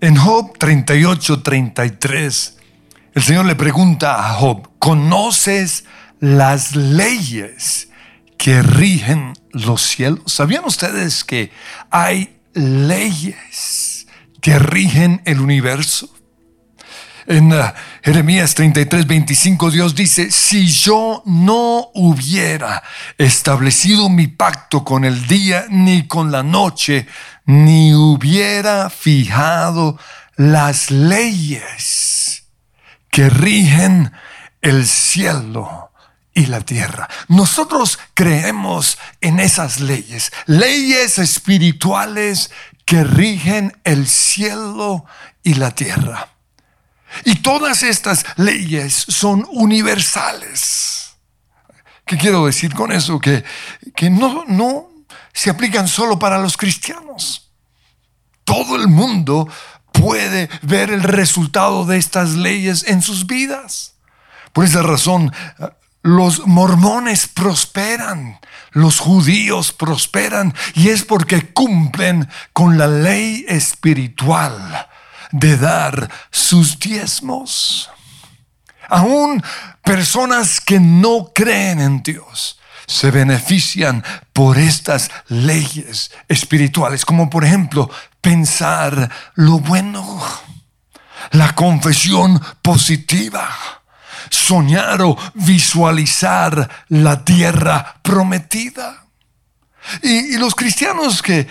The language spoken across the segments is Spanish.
En Job 38, 33, el Señor le pregunta a Job, ¿conoces las leyes que rigen los cielos? ¿Sabían ustedes que hay leyes que rigen el universo? En uh, Jeremías 33, 25 Dios dice, si yo no hubiera establecido mi pacto con el día ni con la noche, ni hubiera fijado las leyes que rigen el cielo y la tierra. Nosotros creemos en esas leyes, leyes espirituales que rigen el cielo y la tierra. Y todas estas leyes son universales. ¿Qué quiero decir con eso? Que, que no, no se aplican solo para los cristianos. Todo el mundo puede ver el resultado de estas leyes en sus vidas. Por esa razón, los mormones prosperan, los judíos prosperan, y es porque cumplen con la ley espiritual de dar sus diezmos. Aún personas que no creen en Dios se benefician por estas leyes espirituales, como por ejemplo pensar lo bueno, la confesión positiva, soñar o visualizar la tierra prometida. Y, los cristianos que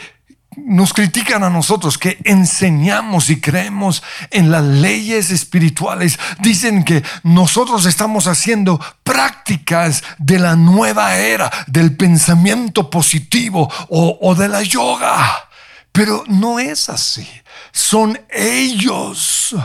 nos critican a nosotros que enseñamos y creemos en las leyes espirituales. Dicen que nosotros estamos haciendo prácticas de la nueva era, del pensamiento positivo o, de la yoga. Pero no es así. Son ellos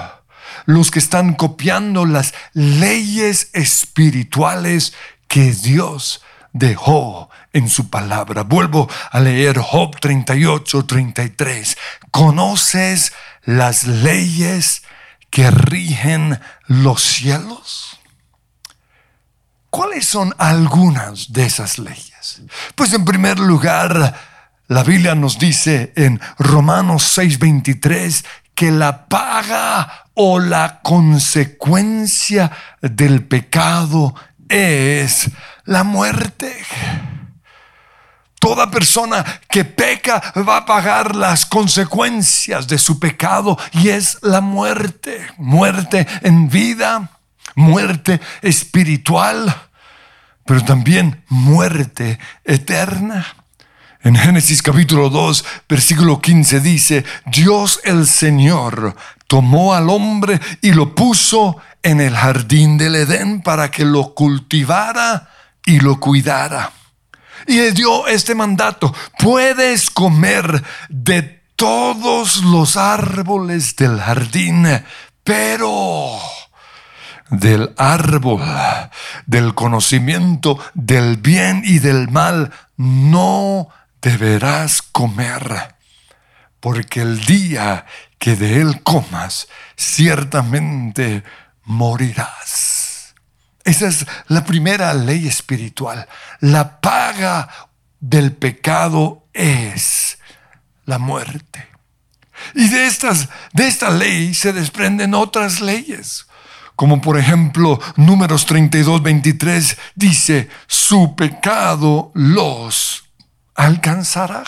los que están copiando las leyes espirituales que Dios dejó en su palabra. Vuelvo a leer Job 38, 33. ¿Conoces las leyes que rigen los cielos? ¿Cuáles son algunas de esas leyes? Pues en primer lugar, la Biblia nos dice en Romanos 6:23 que la paga o la consecuencia del pecado es la muerte. Toda persona que peca va a pagar las consecuencias de su pecado y es la muerte. Muerte en vida, muerte espiritual, pero también muerte eterna. En Génesis capítulo 2, versículo 15 dice, Dios el Señor tomó al hombre y lo puso en el jardín del Edén para que lo cultivara y lo cuidara y le dio este mandato, puedes comer de todos los árboles del jardín, pero del árbol del conocimiento del bien y del mal no deberás comer, porque el día que de él comas, ciertamente morirás. Esa es la primera ley espiritual. La paga del pecado es la muerte. Y de, estas, de esta ley se desprenden otras leyes, como por ejemplo números 32, 23 dice, su pecado los alcanzará.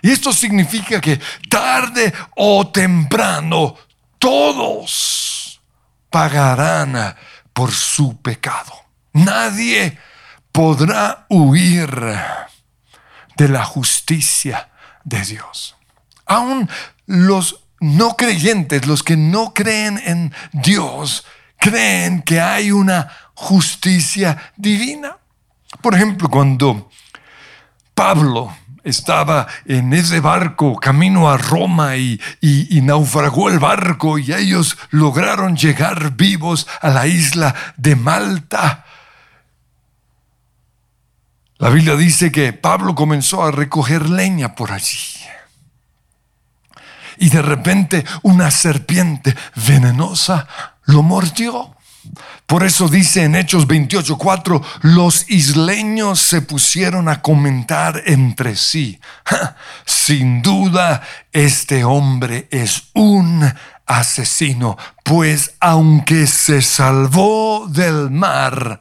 Y esto significa que tarde o temprano todos pagarán por su pecado. Nadie podrá huir de la justicia de Dios. Aún los no creyentes, los que no creen en Dios, creen que hay una justicia divina. Por ejemplo, cuando Pablo estaba en ese barco camino a Roma y, naufragó el barco y ellos lograron llegar vivos a la isla de Malta. La Biblia dice que Pablo comenzó a recoger leña por allí. Y de repente una serpiente venenosa lo mordió. Por eso dice en Hechos 28:4, los isleños se pusieron a comentar entre sí. Sin duda, este hombre es un asesino, pues aunque se salvó del mar,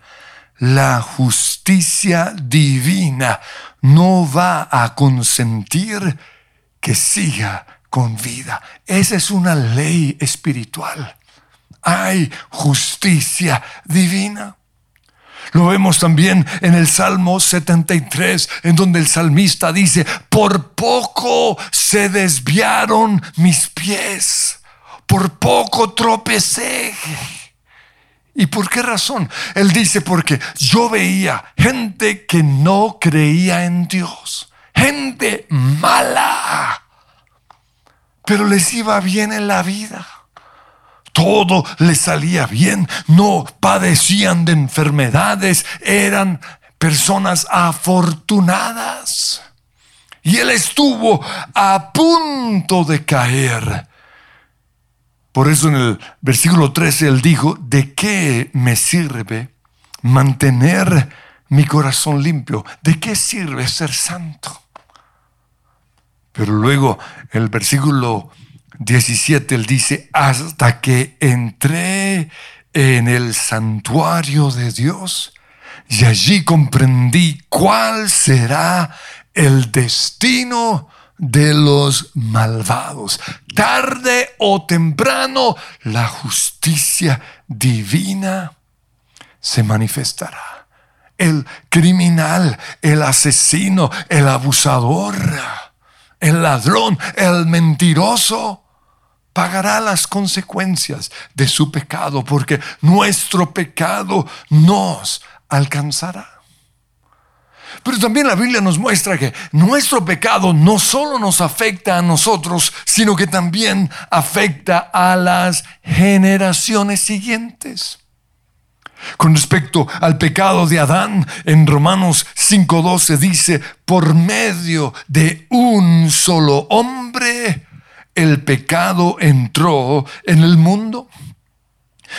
la justicia divina no va a consentir que siga con vida. Esa es una ley espiritual. Hay justicia divina. Lo vemos también en el Salmo 73, en donde el salmista dice, por poco se desviaron mis pies, por poco tropecé. ¿Y por qué razón? Él dice, porque yo veía gente que no creía en Dios, gente mala, pero les iba bien en la vida. Todo les salía bien, no padecían de enfermedades, eran personas afortunadas. Y él estuvo a punto de caer por eso en el versículo 13 él dijo, ¿de qué me sirve mantener mi corazón limpio? ¿De qué sirve ser santo? Pero luego el versículo 17 él dice, hasta que entré en el santuario de Dios y allí comprendí cuál será el destino de los malvados. Tarde o temprano la justicia divina se manifestará. El criminal, el asesino, el abusador, el ladrón, el mentiroso, pagará las consecuencias de su pecado porque nuestro pecado nos alcanzará. Pero también la Biblia nos muestra que nuestro pecado no solo nos afecta a nosotros, sino que también afecta a las generaciones siguientes. Con respecto al pecado de Adán, en Romanos 5:12 dice, por medio de un solo hombre, el pecado entró en el mundo.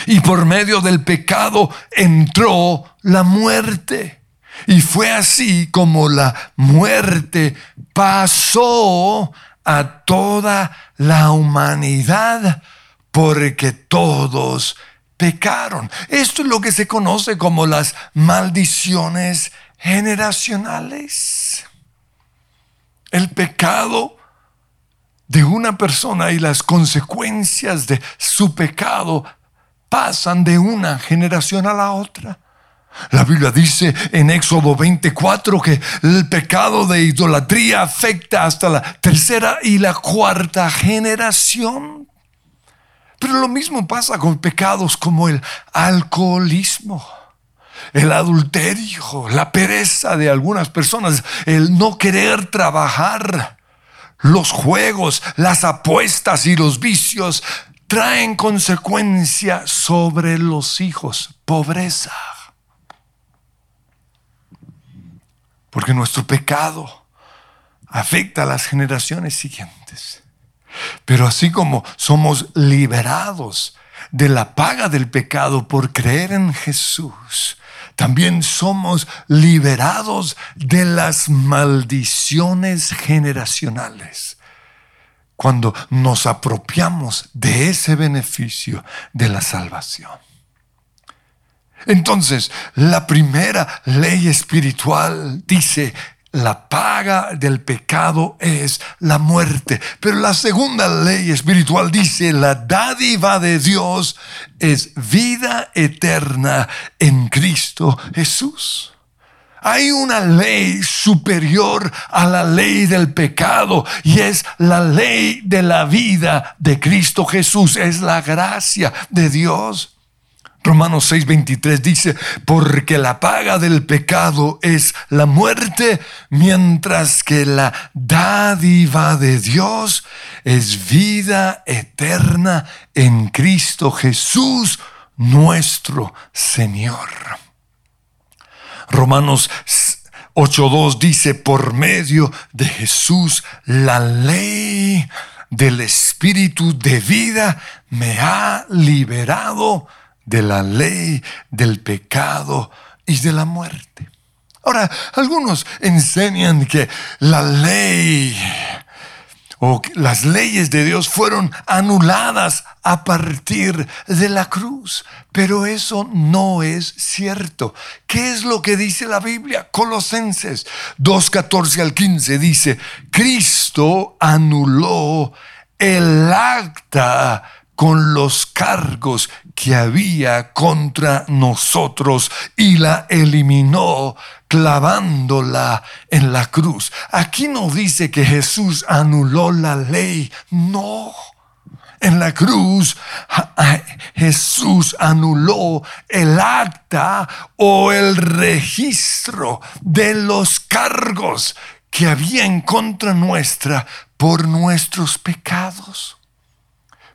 Y por medio del pecado entró la muerte. Y fue así como la muerte pasó a toda la humanidad porque todos pecaron. Esto es lo que se conoce como las maldiciones generacionales. El pecado de una persona y las consecuencias de su pecado pasan de una generación a la otra. La Biblia dice en Éxodo 24 que el pecado de idolatría afecta hasta la tercera y la cuarta generación. Pero lo mismo pasa con pecados como el alcoholismo, el adulterio, la pereza de algunas personas, el no querer trabajar, los juegos, las apuestas y los vicios traen consecuencias sobre los hijos, pobreza Porque nuestro pecado afecta a las generaciones siguientes. Pero así como somos liberados de la paga del pecado por creer en Jesús, también somos liberados de las maldiciones generacionales cuando nos apropiamos de ese beneficio de la salvación. Entonces, la primera ley espiritual dice, la paga del pecado es la muerte. Pero la segunda ley espiritual dice, la dádiva de Dios es vida eterna en Cristo Jesús. Hay una ley superior a la ley del pecado y es la ley de la vida de Cristo Jesús. Es la gracia de Dios. Romanos 6:23 dice, porque la paga del pecado es la muerte, mientras que la dádiva de Dios es vida eterna en Cristo Jesús, nuestro Señor. Romanos 8:2 dice, por medio de Jesús, la ley del Espíritu de vida me ha liberado de la ley, del pecado y de la muerte. Ahora, algunos enseñan que la ley o las leyes de Dios fueron anuladas a partir de la cruz. Pero eso no es cierto. ¿Qué es lo que dice la Biblia? Colosenses 2.14 al 15 dice, Cristo anuló el acta con los cargos que había contra nosotros y la eliminó clavándola en la cruz. Aquí no dice que Jesús anuló la ley, no. En la cruz Jesús anuló el acta o el registro de los cargos que había en contra nuestra por nuestros pecados.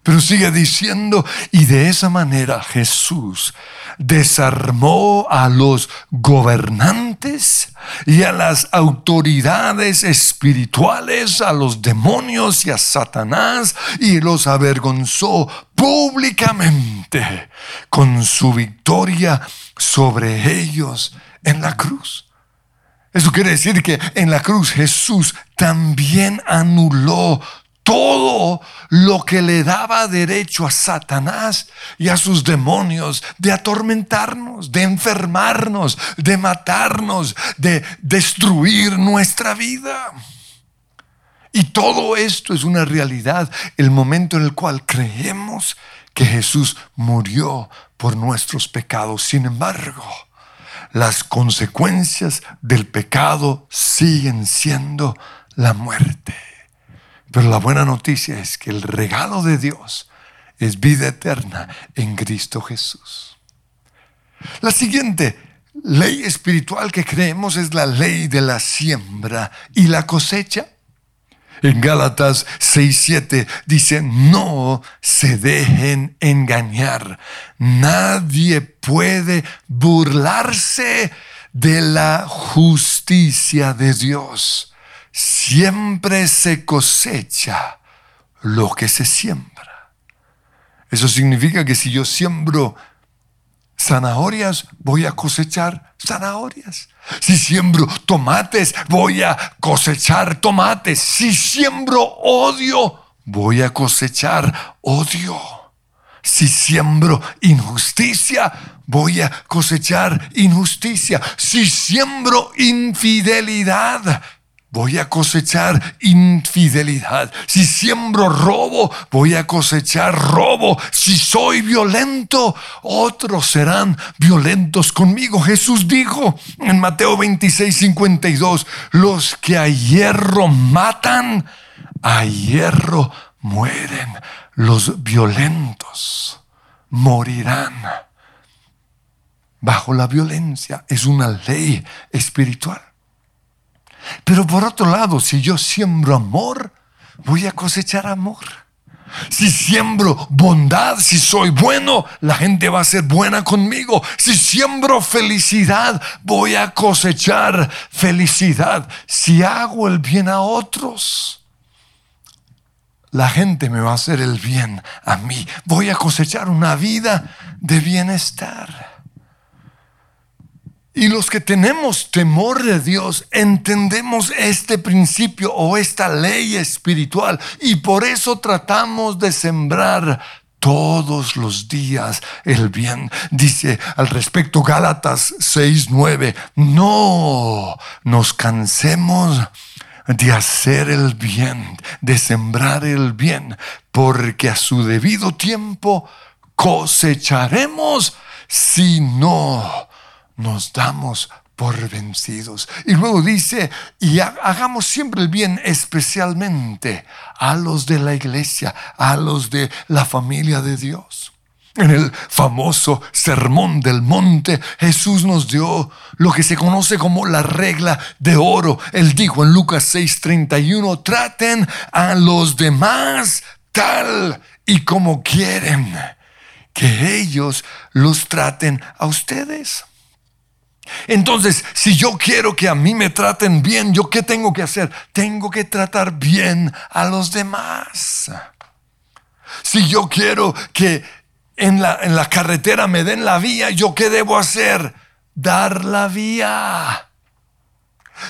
Pero sigue diciendo, y de esa manera Jesús desarmó a los gobernantes y a las autoridades espirituales, a los demonios y a Satanás, y los avergonzó públicamente con su victoria sobre ellos en la cruz. Eso quiere decir que en la cruz Jesús también anuló todo lo que le daba derecho a Satanás y a sus demonios de atormentarnos, de enfermarnos, de matarnos, de destruir nuestra vida. Y todo esto es una realidad, el momento en el cual creemos que Jesús murió por nuestros pecados. Sin embargo, las consecuencias del pecado siguen siendo la muerte. Pero la buena noticia es que el regalo de Dios es vida eterna en Cristo Jesús. La siguiente ley espiritual que creemos es la ley de la siembra y la cosecha. En Gálatas 6:7 dice, no se dejen engañar. Nadie puede burlarse de la justicia de Dios siempre se cosecha lo que se siembra. Eso significa que si yo siembro zanahorias, voy a cosechar zanahorias. Si siembro tomates, voy a cosechar tomates. Si siembro odio, voy a cosechar odio. Si siembro injusticia, voy a cosechar injusticia. Si siembro infidelidad, voy a cosechar infidelidad. Si siembro robo, voy a cosechar robo. Si soy violento, otros serán violentos conmigo. Jesús dijo en Mateo 26, 52, los que a hierro matan, a hierro mueren. Los violentos morirán. Bajo la violencia es una ley espiritual. Pero por otro lado, si yo siembro amor, voy a cosechar amor. Si siembro bondad, si soy bueno, la gente va a ser buena conmigo. Si siembro felicidad, voy a cosechar felicidad. Si hago el bien a otros, la gente me va a hacer el bien a mí. Voy a cosechar una vida de bienestar. Y los que tenemos temor de Dios entendemos este principio o esta ley espiritual y por eso tratamos de sembrar todos los días el bien. Dice al respecto Gálatas 6:9, no nos cansemos de hacer el bien, de sembrar el bien, porque a su debido tiempo cosecharemos si no nos damos por vencidos. Y luego dice, y hagamos siempre el bien, especialmente a los de la iglesia, a los de la familia de Dios. En el famoso Sermón del Monte, Jesús nos dio lo que se conoce como la regla de oro. Él dijo en Lucas 6:31, traten a los demás tal y como quieren que ellos los traten a ustedes. Entonces, si yo quiero que a mí me traten bien, ¿yo qué tengo que hacer? Tengo que tratar bien a los demás. Si yo quiero que en la, en la carretera me den la vía, ¿yo qué debo hacer? Dar la vía.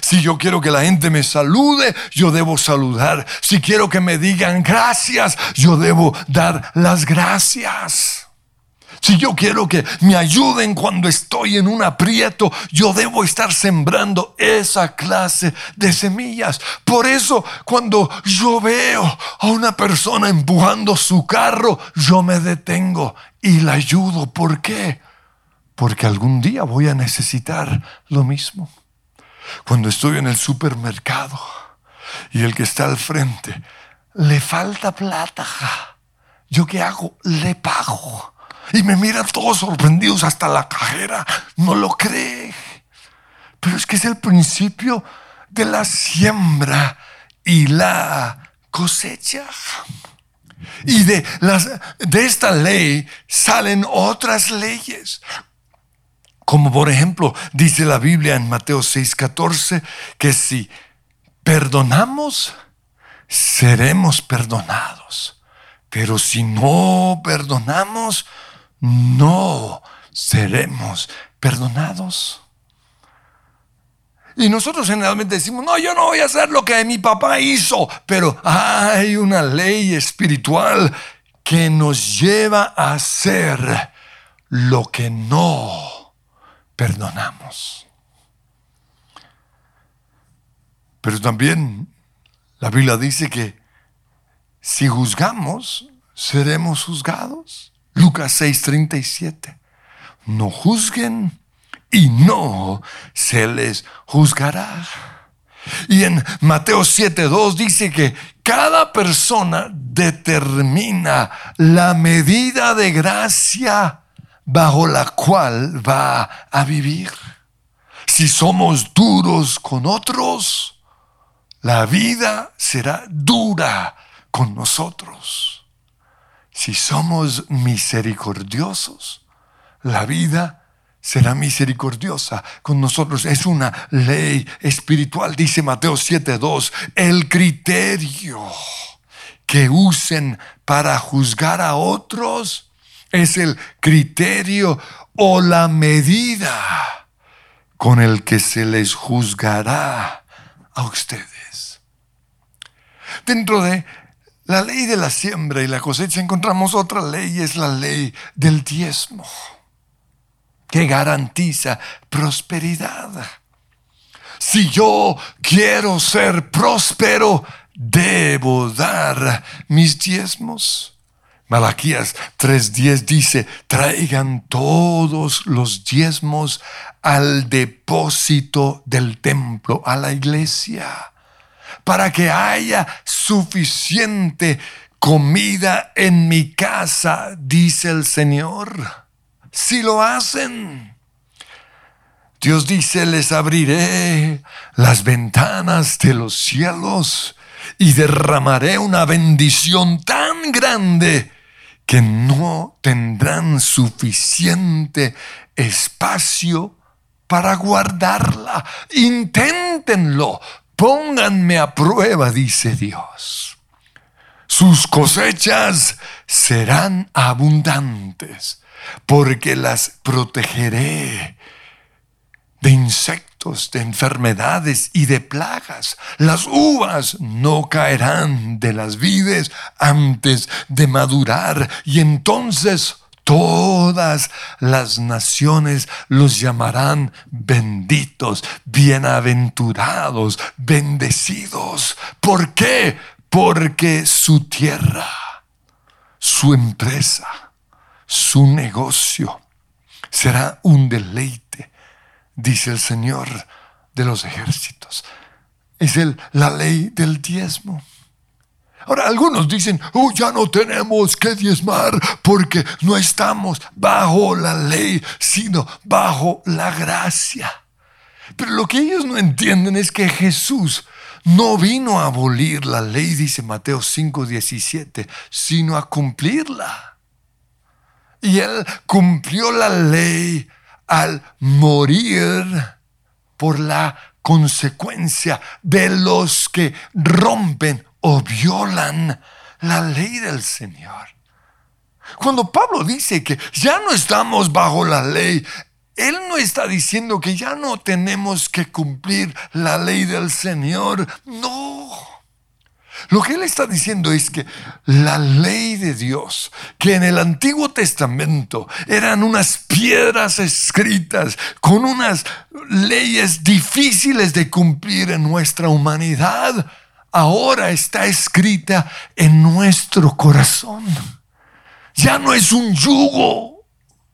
Si yo quiero que la gente me salude, yo debo saludar. Si quiero que me digan gracias, yo debo dar las gracias. Si yo quiero que me ayuden cuando estoy en un aprieto, yo debo estar sembrando esa clase de semillas. Por eso, cuando yo veo a una persona empujando su carro, yo me detengo y la ayudo. ¿Por qué? Porque algún día voy a necesitar lo mismo. Cuando estoy en el supermercado y el que está al frente le falta plata, ¿yo qué hago? Le pago. Y me miran todos sorprendidos, hasta la cajera no lo cree. Pero es que es el principio de la siembra y la cosecha. Y de, las, de esta ley salen otras leyes. Como por ejemplo, dice la Biblia en Mateo 6:14, que si perdonamos, seremos perdonados. Pero si no perdonamos, no seremos perdonados. Y nosotros generalmente decimos, no, yo no voy a hacer lo que mi papá hizo, pero hay una ley espiritual que nos lleva a hacer lo que no perdonamos. Pero también la Biblia dice que si juzgamos, seremos juzgados. Lucas 6:37. No juzguen y no se les juzgará. Y en Mateo 7:2 dice que cada persona determina la medida de gracia bajo la cual va a vivir. Si somos duros con otros, la vida será dura con nosotros. Si somos misericordiosos, la vida será misericordiosa con nosotros. Es una ley espiritual, dice Mateo 7.2. El criterio que usen para juzgar a otros es el criterio o la medida con el que se les juzgará a ustedes. Dentro de la ley de la siembra y la cosecha encontramos otra ley, es la ley del diezmo, que garantiza prosperidad. Si yo quiero ser próspero, debo dar mis diezmos. Malaquías 3:10 dice, traigan todos los diezmos al depósito del templo, a la iglesia, para que haya suficiente comida en mi casa, dice el Señor. Si lo hacen, Dios dice, les abriré las ventanas de los cielos y derramaré una bendición tan grande que no tendrán suficiente espacio para guardarla. Inténtenlo, pónganme a prueba, dice Dios. Sus cosechas serán abundantes, porque las protegeré de insectos de enfermedades y de plagas. Las uvas no caerán de las vides antes de madurar y entonces todas las naciones los llamarán benditos, bienaventurados, bendecidos. ¿Por qué? Porque su tierra, su empresa, su negocio será un deleite dice el Señor de los ejércitos. Es el, la ley del diezmo. Ahora, algunos dicen, oh, ya no tenemos que diezmar porque no estamos bajo la ley, sino bajo la gracia. Pero lo que ellos no entienden es que Jesús no vino a abolir la ley, dice Mateo 5:17, sino a cumplirla. Y él cumplió la ley al morir por la consecuencia de los que rompen o violan la ley del Señor. Cuando Pablo dice que ya no estamos bajo la ley, él no está diciendo que ya no tenemos que cumplir la ley del Señor. No. Lo que él está diciendo es que la ley de Dios, que en el Antiguo Testamento eran unas piedras escritas con unas leyes difíciles de cumplir en nuestra humanidad, ahora está escrita en nuestro corazón. Ya no es un yugo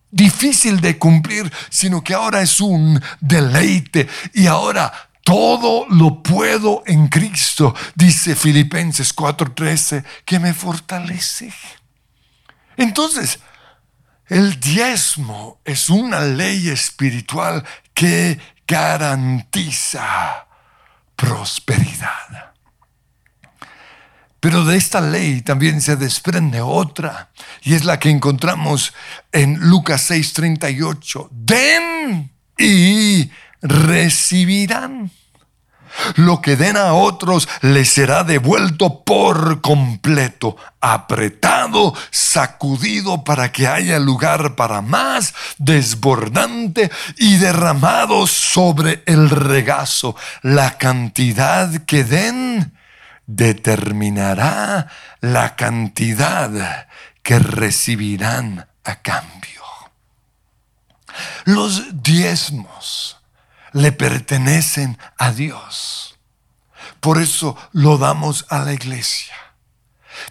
difícil de cumplir, sino que ahora es un deleite. Y ahora todo lo puedo en Cristo, dice Filipenses 4:13, que me fortalece. Entonces, el diezmo es una ley espiritual que garantiza prosperidad. Pero de esta ley también se desprende otra, y es la que encontramos en Lucas 6:38. Den y recibirán. Lo que den a otros les será devuelto por completo, apretado, sacudido para que haya lugar para más, desbordante y derramado sobre el regazo. La cantidad que den determinará la cantidad que recibirán a cambio. Los diezmos le pertenecen a Dios. Por eso lo damos a la iglesia.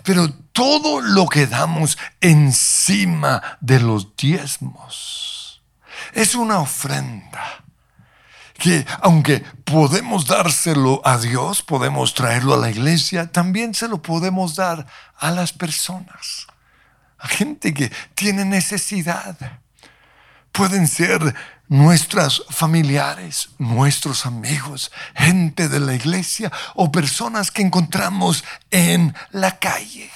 Pero todo lo que damos encima de los diezmos es una ofrenda que aunque podemos dárselo a Dios, podemos traerlo a la iglesia, también se lo podemos dar a las personas, a gente que tiene necesidad. Pueden ser nuestras familiares, nuestros amigos, gente de la iglesia o personas que encontramos en la calle.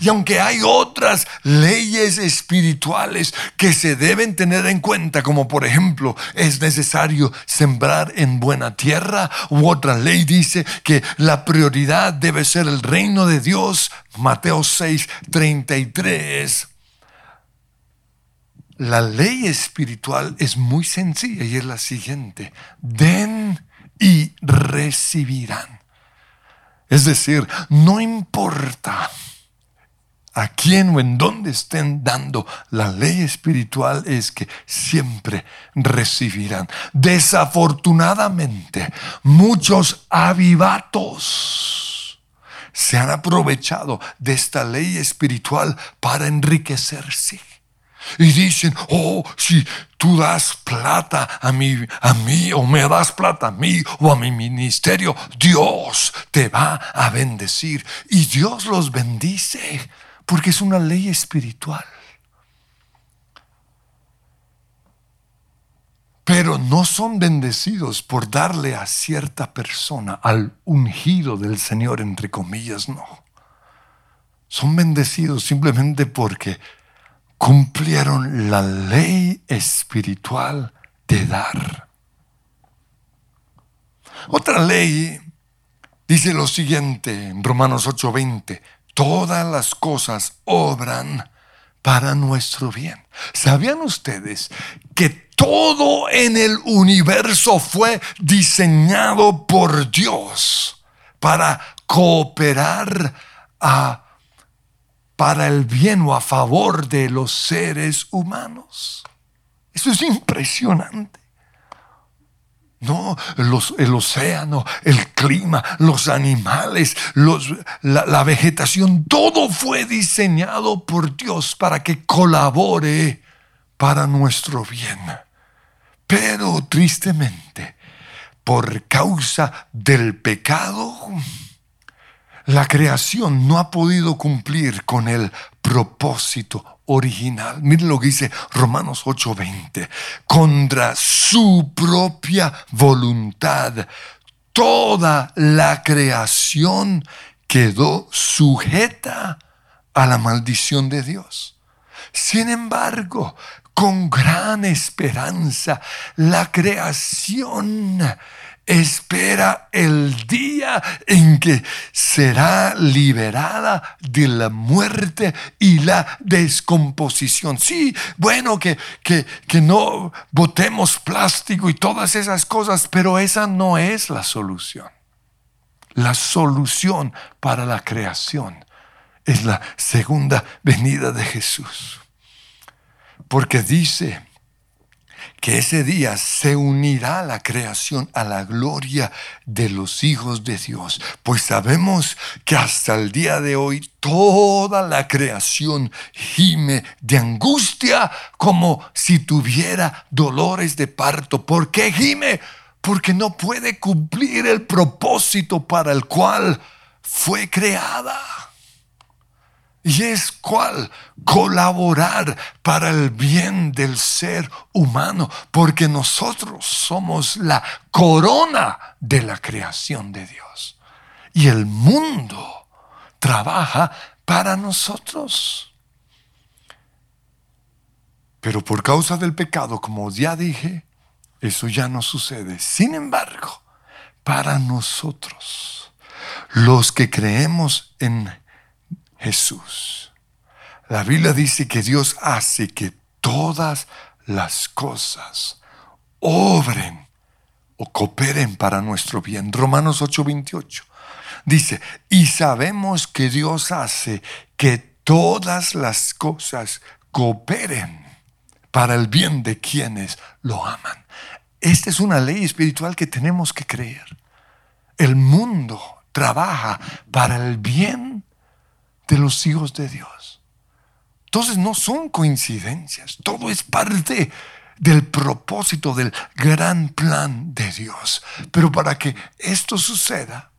Y aunque hay otras leyes espirituales que se deben tener en cuenta, como por ejemplo es necesario sembrar en buena tierra, u otra ley dice que la prioridad debe ser el reino de Dios, Mateo 6, 33. La ley espiritual es muy sencilla y es la siguiente. Den y recibirán. Es decir, no importa a quién o en dónde estén dando la ley espiritual es que siempre recibirán. Desafortunadamente, muchos avivatos se han aprovechado de esta ley espiritual para enriquecerse. Y dicen, oh, si tú das plata a mí, a mí, o me das plata a mí, o a mi ministerio, Dios te va a bendecir. Y Dios los bendice, porque es una ley espiritual. Pero no son bendecidos por darle a cierta persona, al ungido del Señor, entre comillas, no. Son bendecidos simplemente porque cumplieron la ley espiritual de dar. Otra ley dice lo siguiente en Romanos 8:20, todas las cosas obran para nuestro bien. ¿Sabían ustedes que todo en el universo fue diseñado por Dios para cooperar a para el bien o a favor de los seres humanos. Eso es impresionante. No, el océano, el clima, los animales, la, la vegetación, todo fue diseñado por Dios para que colabore para nuestro bien. Pero tristemente, por causa del pecado, la creación no ha podido cumplir con el propósito original. Miren lo que dice Romanos 8:20. Contra su propia voluntad, toda la creación quedó sujeta a la maldición de Dios. Sin embargo, con gran esperanza, la creación espera el día en que será liberada de la muerte y la descomposición. Sí, bueno, que, que, que no botemos plástico y todas esas cosas, pero esa no es la solución. La solución para la creación es la segunda venida de Jesús. Porque dice que ese día se unirá la creación a la gloria de los hijos de Dios. Pues sabemos que hasta el día de hoy toda la creación gime de angustia como si tuviera dolores de parto. ¿Por qué gime? Porque no puede cumplir el propósito para el cual fue creada. Y es cual colaborar para el bien del ser humano, porque nosotros somos la corona de la creación de Dios. Y el mundo trabaja para nosotros. Pero por causa del pecado, como ya dije, eso ya no sucede. Sin embargo, para nosotros, los que creemos en Jesús. La Biblia dice que Dios hace que todas las cosas obren o cooperen para nuestro bien. Romanos 8:28 dice, y sabemos que Dios hace que todas las cosas cooperen para el bien de quienes lo aman. Esta es una ley espiritual que tenemos que creer. El mundo trabaja para el bien de los hijos de Dios. Entonces no son coincidencias, todo es parte del propósito del gran plan de Dios. Pero para que esto suceda,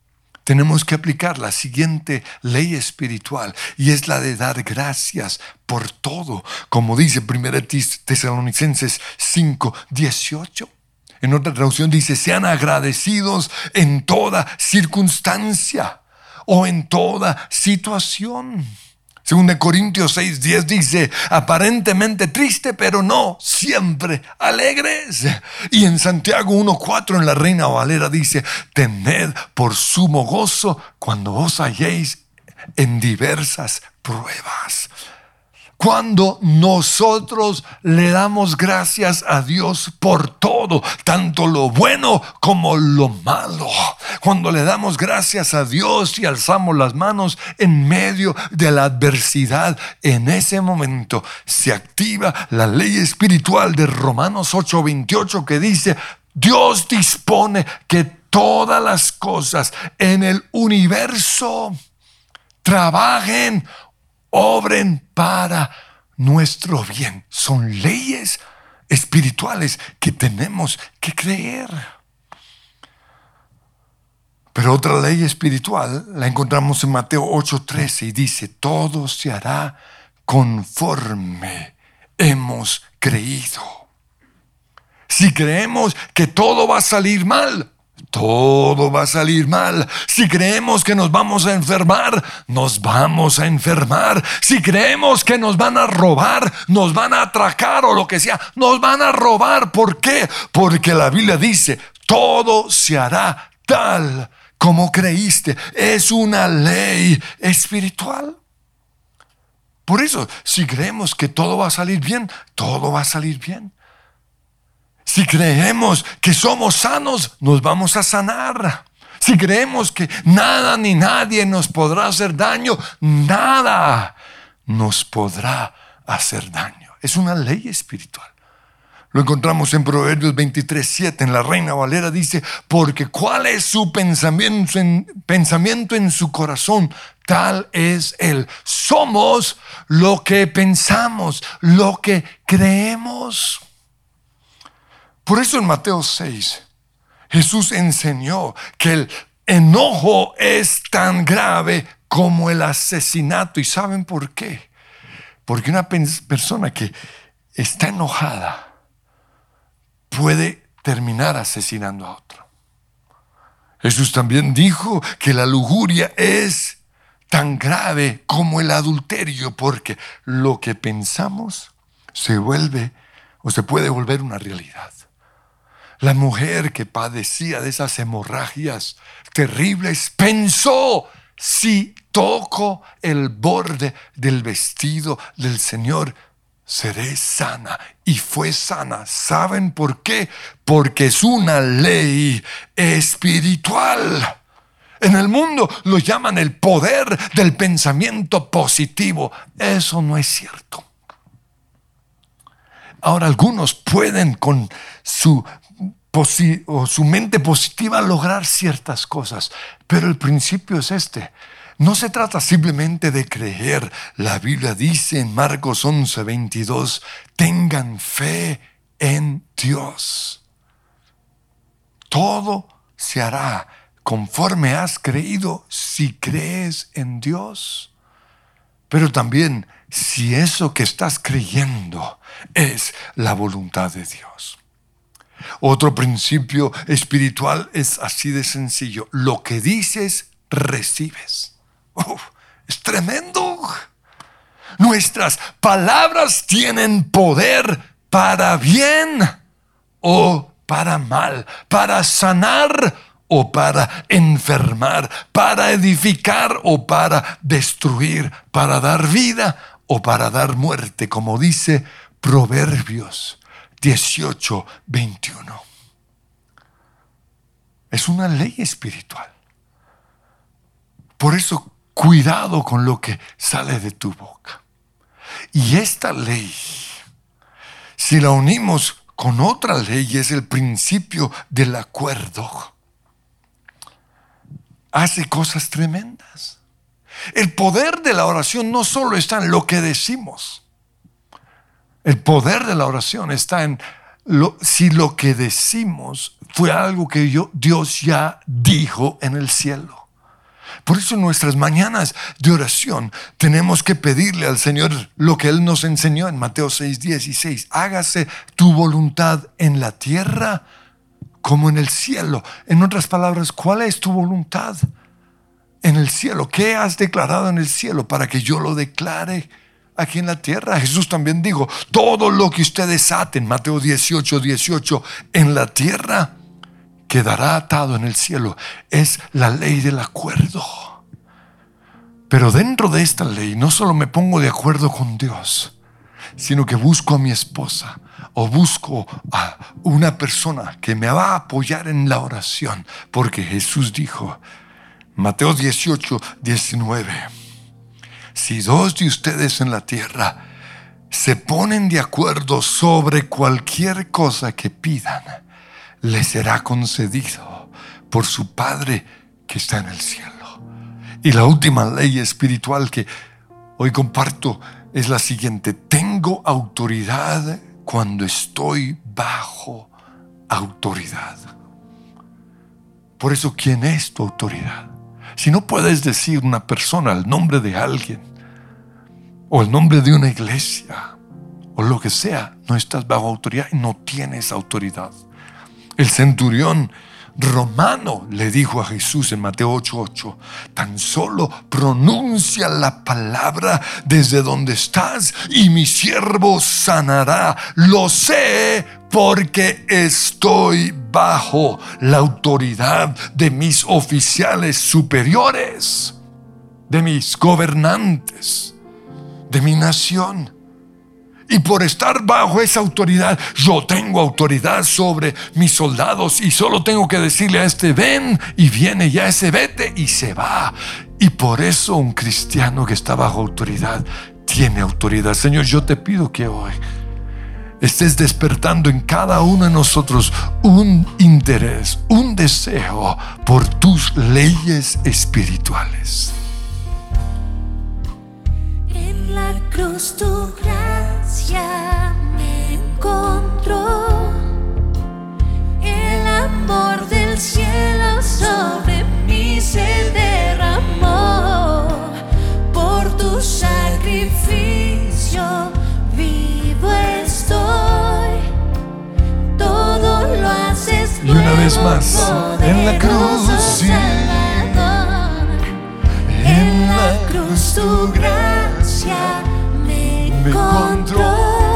tenemos que aplicar la siguiente ley espiritual y es la de dar gracias por todo, como dice 1 Tesalonicenses 5, 18. En otra traducción dice, sean agradecidos en toda circunstancia o en toda situación. Según de Corintios 6:10 dice, aparentemente triste, pero no siempre alegres. Y en Santiago 1:4 en la Reina Valera dice, tened por sumo gozo cuando os halléis en diversas pruebas cuando nosotros le damos gracias a Dios por todo, tanto lo bueno como lo malo. Cuando le damos gracias a Dios y alzamos las manos en medio de la adversidad, en ese momento se activa la ley espiritual de Romanos 8:28 que dice, Dios dispone que todas las cosas en el universo trabajen obren para nuestro bien. Son leyes espirituales que tenemos que creer. Pero otra ley espiritual la encontramos en Mateo 8:13 y dice, todo se hará conforme hemos creído. Si creemos que todo va a salir mal, todo va a salir mal. Si creemos que nos vamos a enfermar, nos vamos a enfermar. Si creemos que nos van a robar, nos van a atracar o lo que sea, nos van a robar. ¿Por qué? Porque la Biblia dice, todo se hará tal como creíste. Es una ley espiritual. Por eso, si creemos que todo va a salir bien, todo va a salir bien. Si creemos que somos sanos, nos vamos a sanar. Si creemos que nada ni nadie nos podrá hacer daño, nada nos podrá hacer daño. Es una ley espiritual. Lo encontramos en Proverbios 23, 7. En la Reina Valera dice, porque cuál es su pensamiento en, pensamiento en su corazón, tal es él. Somos lo que pensamos, lo que creemos. Por eso en Mateo 6 Jesús enseñó que el enojo es tan grave como el asesinato. ¿Y saben por qué? Porque una persona que está enojada puede terminar asesinando a otro. Jesús también dijo que la lujuria es tan grave como el adulterio, porque lo que pensamos se vuelve o se puede volver una realidad. La mujer que padecía de esas hemorragias terribles pensó, si toco el borde del vestido del Señor, seré sana. Y fue sana. ¿Saben por qué? Porque es una ley espiritual. En el mundo lo llaman el poder del pensamiento positivo. Eso no es cierto. Ahora algunos pueden con su, su mente positiva lograr ciertas cosas, pero el principio es este. No se trata simplemente de creer. La Biblia dice en Marcos 11, 22, tengan fe en Dios. Todo se hará conforme has creído si crees en Dios. Pero también si eso que estás creyendo es la voluntad de Dios. Otro principio espiritual es así de sencillo. Lo que dices, recibes es tremendo. Nuestras palabras tienen poder para bien o para mal, para sanar o para enfermar, para edificar o para destruir, para dar vida o para dar muerte, como dice Proverbios 18, 21. Es una ley espiritual. Por eso Cuidado con lo que sale de tu boca. Y esta ley, si la unimos con otra ley, es el principio del acuerdo. Hace cosas tremendas. El poder de la oración no solo está en lo que decimos. El poder de la oración está en si lo que decimos fue algo que Dios ya dijo en el cielo. Por eso en nuestras mañanas de oración tenemos que pedirle al Señor lo que Él nos enseñó en Mateo 6, 16. Hágase tu voluntad en la tierra como en el cielo. En otras palabras, ¿cuál es tu voluntad en el cielo? ¿Qué has declarado en el cielo para que yo lo declare? Aquí en la tierra. Jesús también dijo, todo lo que ustedes aten, Mateo 18, 18, en la tierra, quedará atado en el cielo. Es la ley del acuerdo. Pero dentro de esta ley no solo me pongo de acuerdo con Dios, sino que busco a mi esposa o busco a una persona que me va a apoyar en la oración, porque Jesús dijo, Mateo 18, 19, si dos de ustedes en la tierra se ponen de acuerdo sobre cualquier cosa que pidan, le será concedido por su Padre que está en el cielo. Y la última ley espiritual que hoy comparto es la siguiente. Tengo autoridad cuando estoy bajo autoridad. Por eso, ¿quién es tu autoridad? Si no puedes decir una persona el nombre de alguien, o el nombre de una iglesia, o lo que sea, no estás bajo autoridad y no tienes autoridad. El centurión romano le dijo a Jesús en Mateo 8:8, tan solo pronuncia la palabra desde donde estás y mi siervo sanará. Lo sé porque estoy bajo la autoridad de mis oficiales superiores, de mis gobernantes, de mi nación. Y por estar bajo esa autoridad, yo tengo autoridad sobre mis soldados y solo tengo que decirle a este ven y viene ya ese vete y se va. Y por eso un cristiano que está bajo autoridad tiene autoridad. Señor, yo te pido que hoy estés despertando en cada uno de nosotros un interés, un deseo por tus leyes espirituales. Cruz tu gracia me encontró. El amor del cielo sobre mí se derramó. Por tu sacrificio vivo estoy. Todo lo haces Y una vez más, en la cruz, sí. Salvador. En la cruz tu gracia mi control.